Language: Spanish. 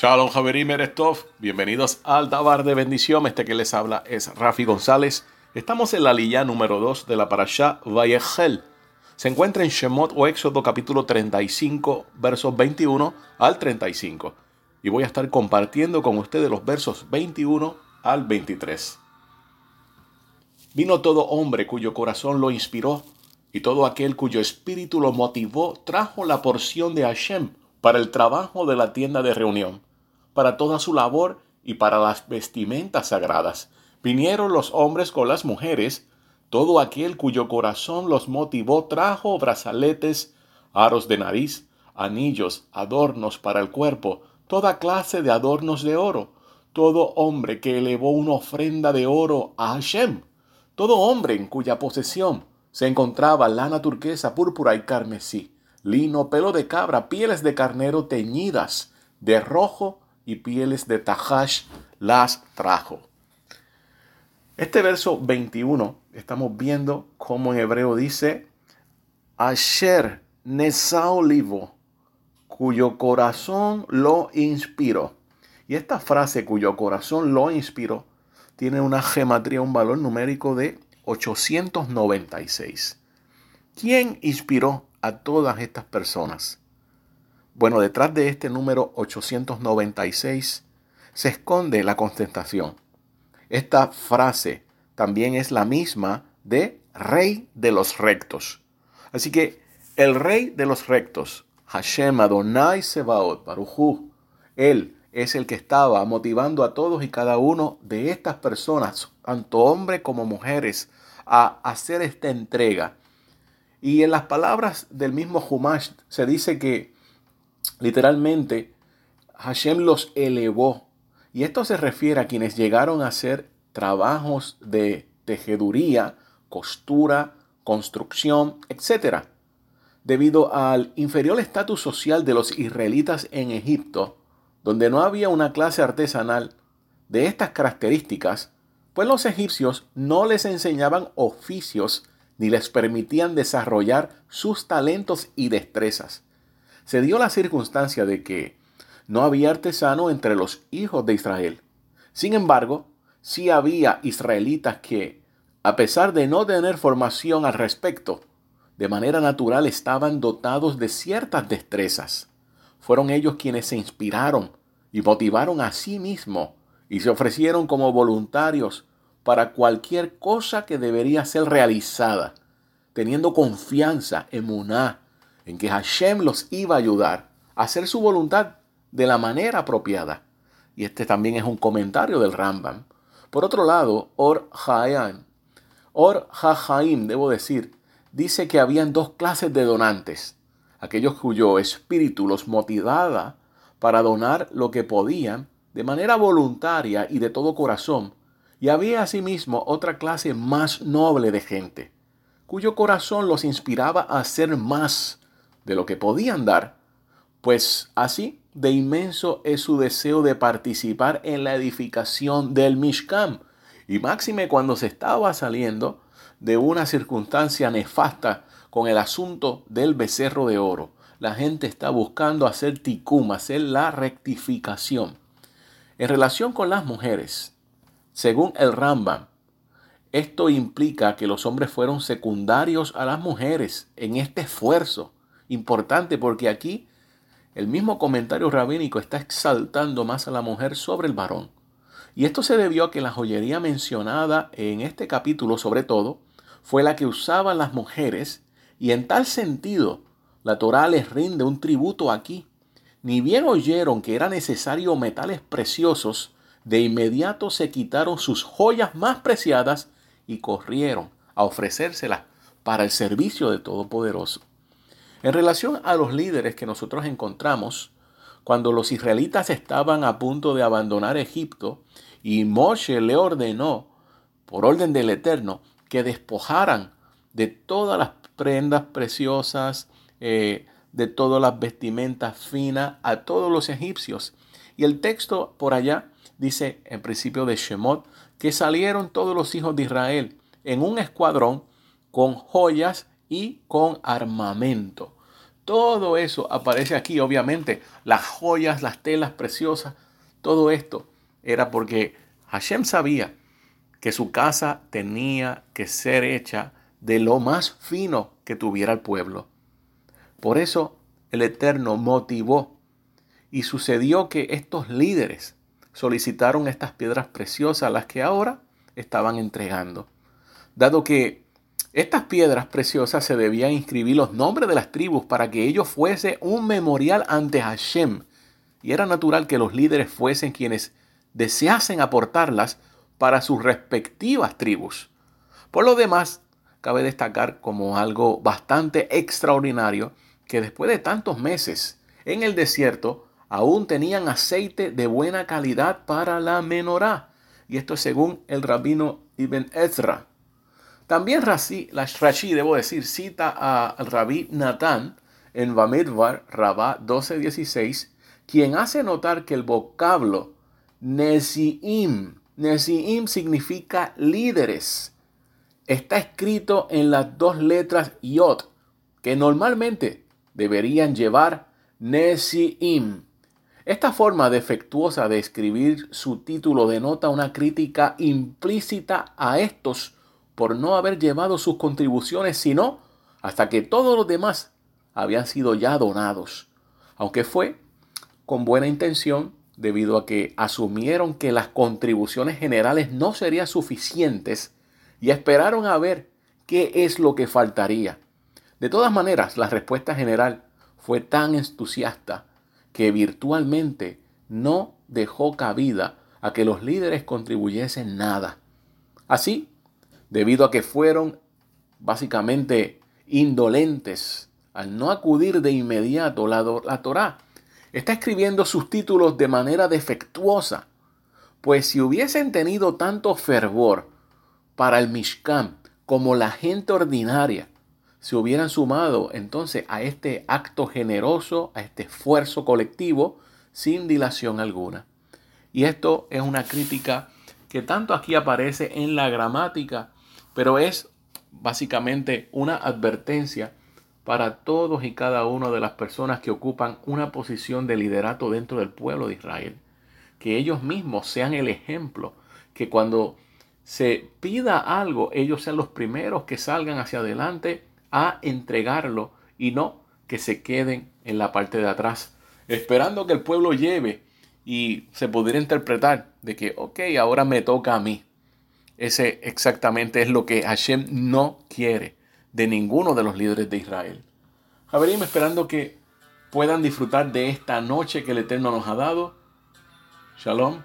Shalom Javerim Erestov, bienvenidos al Dabar de Bendición. Este que les habla es Rafi González. Estamos en la lilla número 2 de la parasha Vayechel. Se encuentra en Shemot o Éxodo capítulo 35, versos 21 al 35. Y voy a estar compartiendo con ustedes los versos 21 al 23. Vino todo hombre cuyo corazón lo inspiró, y todo aquel cuyo espíritu lo motivó trajo la porción de Hashem para el trabajo de la tienda de reunión, para toda su labor y para las vestimentas sagradas. Vinieron los hombres con las mujeres, todo aquel cuyo corazón los motivó trajo brazaletes, aros de nariz, anillos, adornos para el cuerpo, toda clase de adornos de oro, todo hombre que elevó una ofrenda de oro a Hashem, todo hombre en cuya posesión se encontraba lana turquesa, púrpura y carmesí, lino, pelo de cabra, pieles de carnero teñidas de rojo y pieles de tajash las trajo. Este verso 21 estamos viendo cómo en hebreo dice Asher Nesaolivo, cuyo corazón lo inspiró. Y esta frase, cuyo corazón lo inspiró, tiene una gematría, un valor numérico de 896. ¿Quién inspiró a todas estas personas? Bueno, detrás de este número 896 se esconde la contestación. Esta frase también es la misma de Rey de los Rectos. Así que el Rey de los Rectos, Hashem Adonai Sebaot Baruchu, él es el que estaba motivando a todos y cada uno de estas personas, tanto hombres como mujeres, a hacer esta entrega. Y en las palabras del mismo Humash se dice que literalmente Hashem los elevó. Y esto se refiere a quienes llegaron a hacer trabajos de tejeduría, costura, construcción, etc. Debido al inferior estatus social de los israelitas en Egipto, donde no había una clase artesanal de estas características, pues los egipcios no les enseñaban oficios ni les permitían desarrollar sus talentos y destrezas. Se dio la circunstancia de que no había artesano entre los hijos de Israel. Sin embargo, sí había israelitas que, a pesar de no tener formación al respecto, de manera natural estaban dotados de ciertas destrezas. Fueron ellos quienes se inspiraron y motivaron a sí mismos y se ofrecieron como voluntarios para cualquier cosa que debería ser realizada, teniendo confianza en Muná, en que Hashem los iba a ayudar a hacer su voluntad de la manera apropiada. Y este también es un comentario del Rambam. Por otro lado, Or Hayan, Or Hahaim, debo decir, dice que habían dos clases de donantes. Aquellos cuyo espíritu los motivaba para donar lo que podían de manera voluntaria y de todo corazón. Y había asimismo otra clase más noble de gente, cuyo corazón los inspiraba a hacer más de lo que podían dar, pues así de inmenso es su deseo de participar en la edificación del Mishkan, y máxime cuando se estaba saliendo de una circunstancia nefasta con el asunto del becerro de oro la gente está buscando hacer ticum, hacer la rectificación. En relación con las mujeres, según el Rambam, esto implica que los hombres fueron secundarios a las mujeres en este esfuerzo. Importante porque aquí el mismo comentario rabínico está exaltando más a la mujer sobre el varón. Y esto se debió a que la joyería mencionada en este capítulo, sobre todo, fue la que usaban las mujeres y en tal sentido la Torá les rinde un tributo aquí. Ni bien oyeron que era necesario metales preciosos, de inmediato se quitaron sus joyas más preciadas y corrieron a ofrecérselas para el servicio de Todopoderoso. En relación a los líderes que nosotros encontramos, cuando los israelitas estaban a punto de abandonar Egipto y Moshe le ordenó, por orden del Eterno, que despojaran de todas las prendas preciosas, eh, de todas las vestimentas finas a todos los egipcios. Y el texto por allá dice en principio de Shemot que salieron todos los hijos de Israel en un escuadrón con joyas y con armamento. Todo eso aparece aquí, obviamente. Las joyas, las telas preciosas, todo esto era porque Hashem sabía que su casa tenía que ser hecha de lo más fino que tuviera el pueblo. Por eso el Eterno motivó y sucedió que estos líderes solicitaron estas piedras preciosas, las que ahora estaban entregando. Dado que estas piedras preciosas se debían inscribir los nombres de las tribus para que ello fuese un memorial ante Hashem. Y era natural que los líderes fuesen quienes deseasen aportarlas para sus respectivas tribus. Por lo demás, cabe destacar como algo bastante extraordinario que después de tantos meses en el desierto aún tenían aceite de buena calidad para la menorá. Y esto es según el rabino Ibn Ezra. También Rashi, debo decir, cita al rabí Natán en Bamidbar, Rabá 12:16, quien hace notar que el vocablo Nesiim, Nesiim significa líderes. Está escrito en las dos letras Yod, que normalmente deberían llevar Nesiim. Esta forma defectuosa de escribir su título denota una crítica implícita a estos por no haber llevado sus contribuciones, sino hasta que todos los demás habían sido ya donados, aunque fue con buena intención debido a que asumieron que las contribuciones generales no serían suficientes y esperaron a ver qué es lo que faltaría. De todas maneras, la respuesta general fue tan entusiasta que virtualmente no dejó cabida a que los líderes contribuyesen nada. Así, debido a que fueron básicamente indolentes al no acudir de inmediato la, la Torá. Está escribiendo sus títulos de manera defectuosa, pues si hubiesen tenido tanto fervor para el Mishkan como la gente ordinaria, se hubieran sumado entonces a este acto generoso, a este esfuerzo colectivo, sin dilación alguna. Y esto es una crítica que tanto aquí aparece en la gramática pero es básicamente una advertencia para todos y cada una de las personas que ocupan una posición de liderato dentro del pueblo de Israel. Que ellos mismos sean el ejemplo, que cuando se pida algo, ellos sean los primeros que salgan hacia adelante a entregarlo y no que se queden en la parte de atrás, esperando que el pueblo lleve y se pudiera interpretar de que, ok, ahora me toca a mí. Ese exactamente es lo que Hashem no quiere de ninguno de los líderes de Israel. Javerim, esperando que puedan disfrutar de esta noche que el Eterno nos ha dado. Shalom.